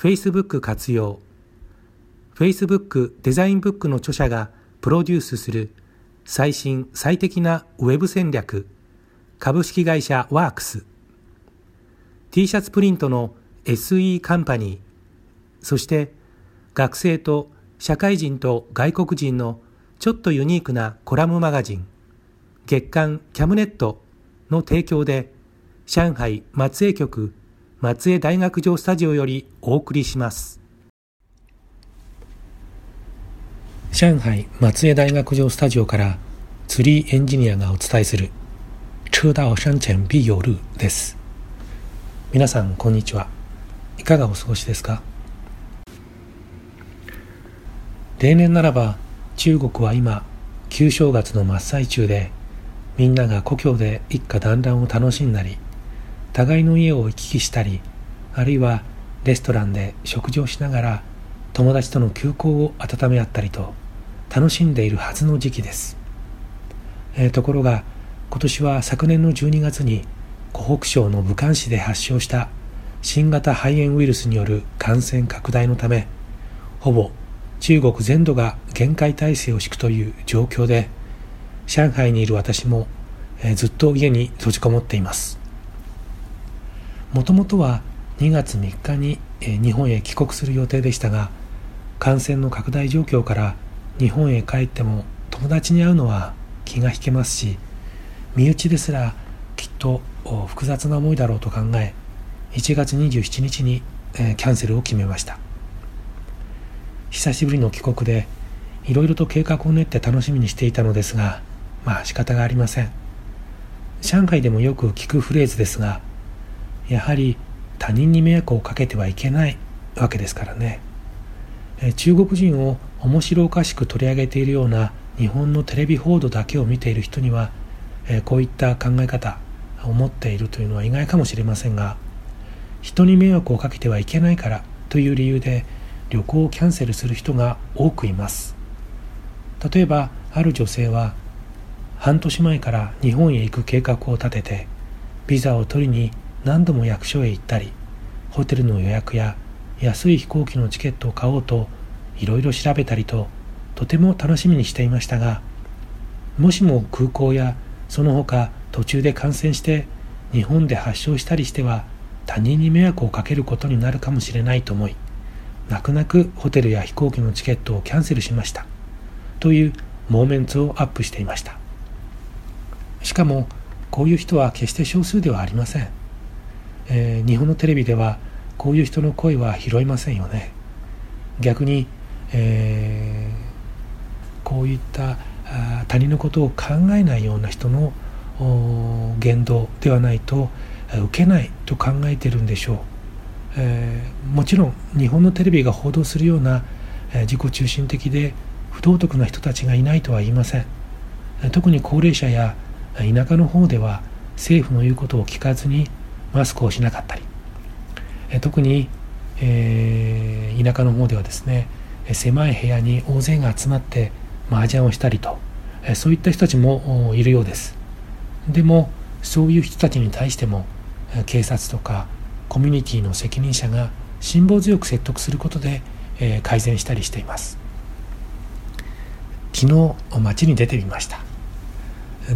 Facebook 活用。Facebook デザインブックの著者がプロデュースする最新最適なウェブ戦略。株式会社ワークス。T シャツプリントの SE カンパニー。そして学生と社会人と外国人のちょっとユニークなコラムマガジン。月刊キャムネットの提供で上海松江局松江大学城スタジオよりお送りします。上海松江大学城スタジオからツリーエンジニアがお伝えする車道山前必有路です。皆さんこんにちは。いかがお過ごしですか？例年ならば中国は今旧正月の真っ最中でみんなが故郷で一家団らんを楽しんだり互いの家を行き来したりあるいはレストランで食事をしながら友達との休校を温め合ったりと楽しんでいるはずの時期です、えー、ところが今年は昨年の12月に湖北省の武漢市で発症した新型肺炎ウイルスによる感染拡大のためほぼ中国全土が限界体制を敷くという状況で上海にいる私も、えー、ずっと家に閉じこもっています。もともとは2月3日に、日本へ帰国する予定でしたが感染の拡大状況から日本へ帰っても友達に会うのは気が引けますし身内ですらきっと複雑な思いだろうと考え1月27日に、キャンセルを決めました。久しぶりの帰国でいろいろと計画を練って楽しみにしていたのですがまあ仕方がありません。上海でもよく聞くフレーズですがやはり他人に迷惑をかけてはいけないわけですからね。中国人を面白おかしく取り上げているような日本のテレビ報道だけを見ている人には、えこういった考え方を持っているというのは意外かもしれませんが人に迷惑をかけてはいけないからという理由で旅行をキャンセルする人が多くいます。例えばある女性は半年前から日本へ行く計画を立ててビザを取りに何度も役所へ行ったりホテルの予約や安い飛行機のチケットを買おうといろいろ調べたりととても楽しみにしていましたがもしも空港やその他途中で感染して日本で発症したりしては他人に迷惑をかけることになるかもしれないと思い泣く泣くホテルや飛行機のチケットをキャンセルしましたというモーメンツをアップしていました。しかもこういう人は決して少数ではありません、えー、日本のテレビではこういう人の声は拾いませんよね。逆にえー、こういった他人のことを考えないような人の言動ではないと受けないと考えてるんでしょう、えー、もちろん日本のテレビが報道するような、え自己中心的で不道徳な人たちがいないとは言いません。特に高齢者や田舎の方では政府の言うことを聞かずにマスクをしなかったり。え特に、えー、田舎の方ではですね狭い部屋に大勢が集まって麻雀をしたりとえそういった人たちもいるようです。でもそういう人たちに対しても警察とかコミュニティの責任者が辛抱強く説得することでえ改善したりしています。昨日街に出てみました。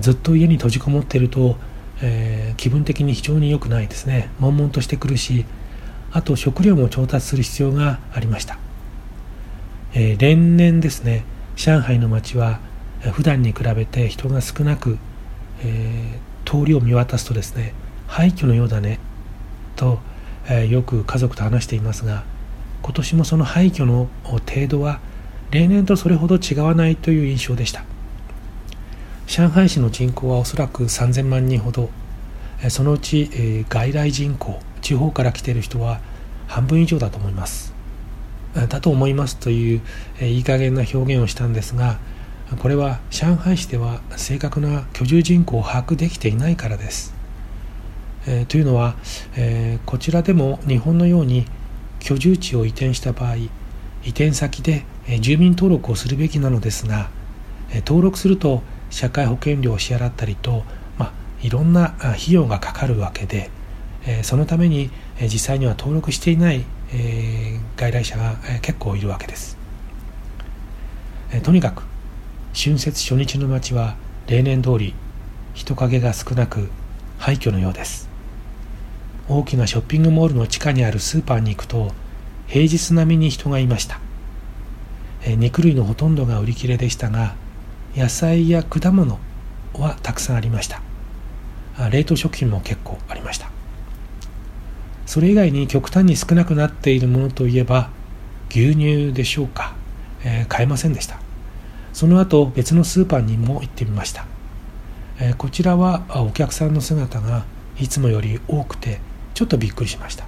ずっと家に閉じこもっていると、えー、気分的に非常に良くないですね。悶々としてくるしあと食料も調達する必要がありました、えー、連年ですね。上海の街は普段に比べて人が少なく、えー、通りを見渡すとですね廃墟のようだね。と、え、よく家族と話していますが今年もその廃墟の程度は例年とそれほど違わないという印象でした。上海市の人口はおそらく3000万人ほど。そのうち、え、外来人口地方から来ている人は半分以上だと思います。だと思いますという、え、いい加減な表現をしたんですがこれは上海市では正確な居住人口を把握できていないからです、え、というのは、え、こちらでも日本のように居住地を移転した場合移転先で住民登録をするべきなのですが登録すると社会保険料を支払ったりと、まあ、いろんな費用がかかるわけでえそのために実際には登録していないえ外来者が結構いるわけです。えとにかく春節初日の街は例年通り人影が少なく廃墟のようです。大きなショッピングモールの地下にあるスーパーに行くと平日並みに人がいました。肉類のほとんどが売り切れでしたが野菜や果物はたくさんありました。冷凍食品も結構ありました。それ以外に極端に少なくなっているものといえば牛乳でしょうか、えー、買えませんでした。その後別のスーパーにも行ってみました、えー、こちらはお客さんの姿がいつもより多くてちょっとびっくりしました。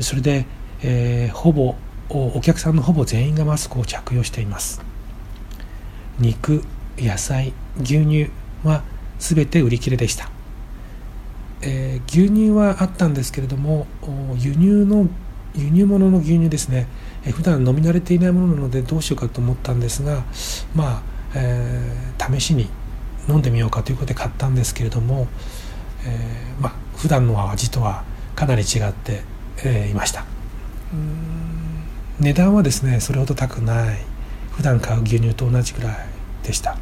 それで、えー、ほぼお客さんのほぼ全員がマスクを着用しています。肉野菜牛乳は全て売り切れでした、えー、牛乳はあったんですけれども輸入の輸入物の牛乳ですね、えー、普段飲み慣れていないものなのでどうしようかと思ったんですがまあ、えー、試しに飲んでみようかということで買ったんですけれども、えー、まあ普段の味とはかなり違って、えー、いました。値段はですねそれほど高くない。普段買う牛乳と同じくらいでした、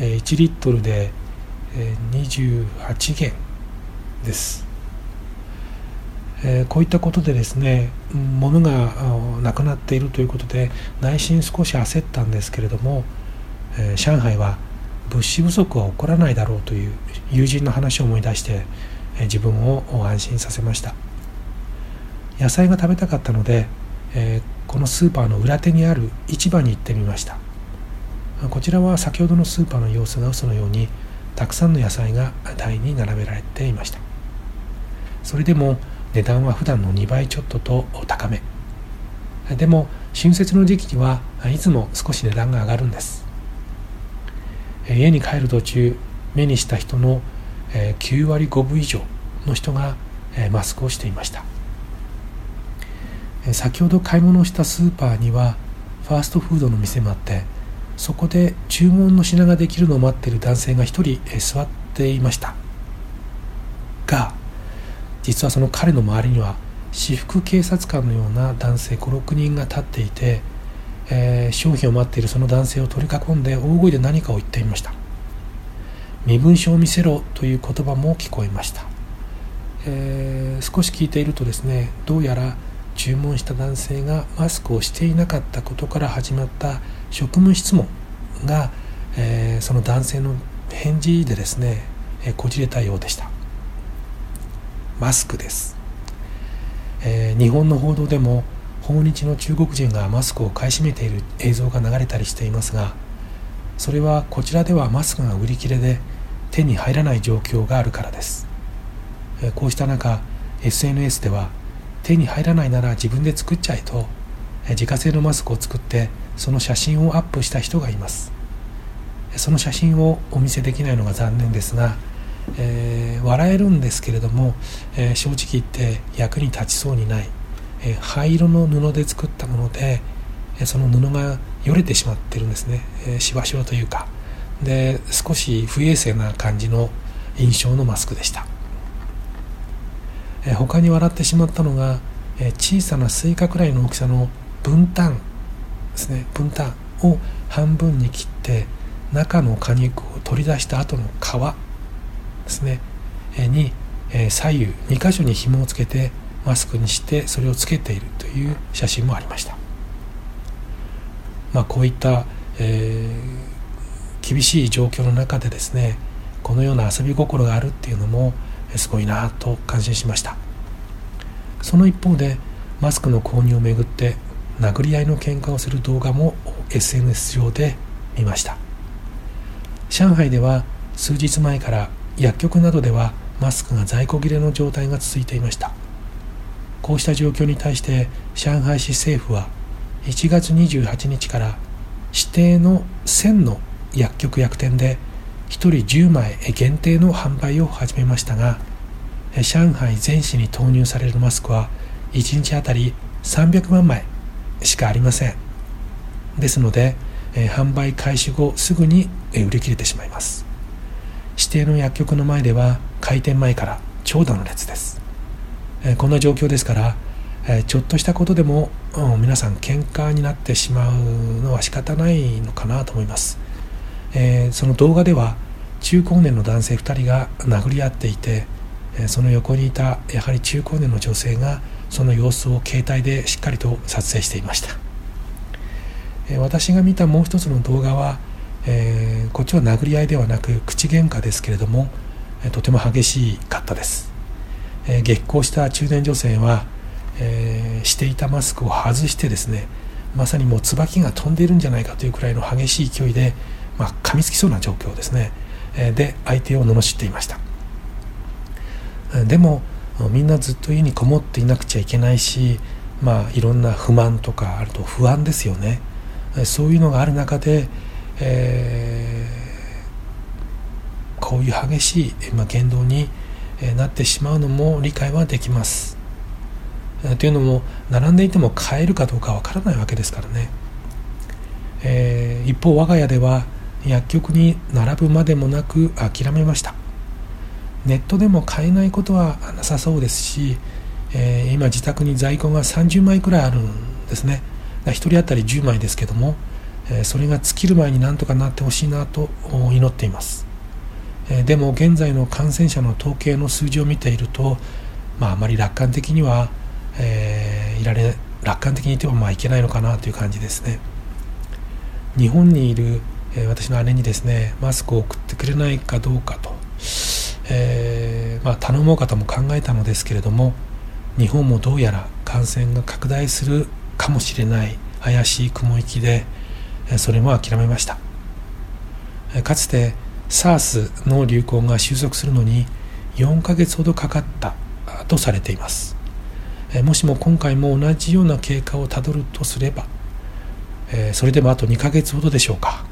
えー、1リットルで、えー、28元です、えー、こういったことでですね物がなくなっているということで内心少し焦ったんですけれども、えー、上海は物資不足は起こらないだろうという友人の話を思い出して、えー、自分を安心させました。野菜が食べたかったので、えー、このスーパーの裏手にある市場に行ってみました。こちらは先ほどのスーパーの様子が嘘のようにたくさんの野菜が台に並べられていました。それでも値段は普段の2倍ちょっとと高め。でも春節の時期にはいつも少し値段が上がるんです。家に帰る途中目にした人の9割5分以上の人がマスクをしていました。先ほど買い物をしたスーパーにはファーストフードの店もあってそこで注文の品ができるのを待っている男性が1人座っていました。が実はその彼の周りには私服警察官のような男性56人が立っていて、えー、商品を待っているその男性を取り囲んで大声で何かを言っていました。身分証を見せろという言葉も聞こえました、えー、少し聞いているとですねどうやら注文した男性がマスクをしていなかったことから始まった職務質問が、えー、その男性の返事でですね、えー、こじれたようでした。マスクです、えー、日本の報道でも訪日の中国人がマスクを買い占めている映像が流れたりしていますがそれはこちらではマスクが売り切れで手に入らない状況があるからです、えこうした中 SNS では手に入らないなら自分で作っちゃえと自家製のマスクを作ってその写真をアップした人がいます。その写真をお見せできないのが残念ですが、えー、笑えるんですけれども、えー、正直言って役に立ちそうにない、えー、灰色の布で作ったものでその布がよれてしまってるんですね、えしわしわというか。で少し不衛生な感じの印象のマスクでした。え他に笑ってしまったのが、え小さなスイカくらいの大きさの文旦ですね。文旦を半分に切って中の果肉を取り出した後の皮ですね、えに、え左右2箇所に紐をつけてマスクにしてそれをつけているという写真もありました、まあ、こういった、え、厳しい状況の中でですねこのような遊び心があるっていうのもすごいなと感心しました。その一方でマスクの購入をめぐって殴り合いの喧嘩をする動画も SNS 上で見ました。上海では数日前から薬局などではマスクが在庫切れの状態が続いていました。こうした状況に対して上海市政府は1月28日から指定の1000の薬局薬店で人10枚限定の販売を始めましたが上海全市に投入されるマスクは1日あたり300万枚しかありません。ですので販売開始後すぐに売り切れてしまいます。指定の薬局の前では開店前から長蛇の列です。こんな状況ですからちょっとしたことでも皆さん喧嘩になってしまうのは仕方ないのかなと思います。その動画では中高年の男性2人が殴り合っていてその横にいたやはり中高年の女性がその様子を携帯でしっかりと撮影していました。私が見たもう一つの動画は、えー、こっちは殴り合いではなく口喧嘩ですけれどもとても激しかったです、えー、激高した中年女性は、えー、していたマスクを外してですねまさにもう椿が飛んでいるんじゃないかというくらいの激しい勢いで、まあ、噛みつきそうな状況ですね、で相手を罵っていました。でもみんなずっと家にこもっていなくちゃいけないし、まあ、いろんな不満とかあると不安ですよね。そういうのがある中で、えー、こういう激しい、まあ、言動になってしまうのも理解はできます。というのも並んでいても買えるかどうかわからないわけですからね、えー、一方我が家では薬局に並ぶまでもなく諦めました。ネットでも買えないことはなさそうですし、えー、今自宅に在庫が30枚くらいあるんですね。1人当たり10枚ですけども、えそれが尽きる前になんとかなってほしいなと祈っています、えでも現在の感染者の統計の数字を見ていると、まあ、あまり楽観的には、えー、いられ楽観的に言ってもまあいけないのかなという感じですね。日本にいる、え私の姉にですねマスクを送ってくれないかどうかと、えー、まあ、頼もうかとも考えたのですけれども日本もどうやら感染が拡大するかもしれない怪しい雲行きでそれも諦めました。かつて SARS の流行が収束するのに4ヶ月ほどかかったとされています。もしも今回も同じような経過をたどるとすればそれでもあと2ヶ月ほどでしょうか。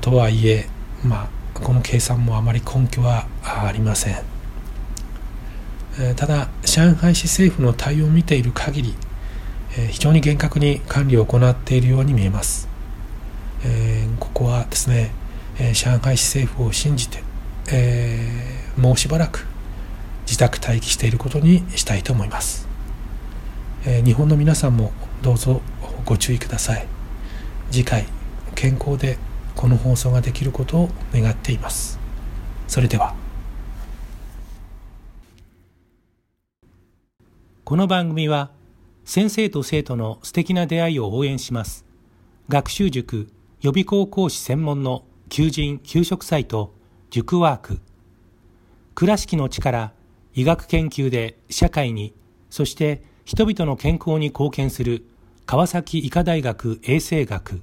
とはいえ、まあ、この計算もあまり根拠はありません。ただ上海市政府の対応を見ている限り非常に厳格に管理を行っているように見えます、えー、ここはですね、え上海市政府を信じて、え、もうしばらく自宅待機していることにしたいと思います、え日本の皆さんもどうぞご注意ください。次回健康でこの放送ができることを願っていますそれではこの番組は先生と生徒の素敵な出会いを応援します。学習塾予備校講師専門の求人・給食サイト、塾ワーク。倉敷の力、医学研究で社会に、そして人々の健康に貢献する川崎医科大学衛生学。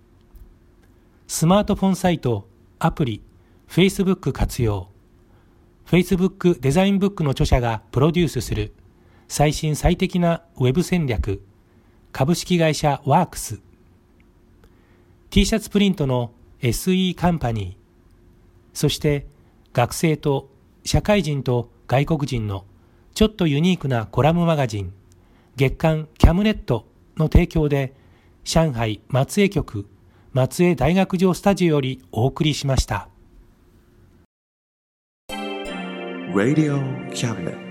スマートフォンサイト、アプリ、Facebook 活用。Facebook デザインブックの著者がプロデュースする最新最適なウェブ戦略株式会社ワークス T シャツプリントの SE カンパニーそして学生と社会人と外国人のちょっとユニークなコラムマガジン月刊キャムネットの提供で上海松江局松江大学城スタジオよりお送りしました。Radio Cabinet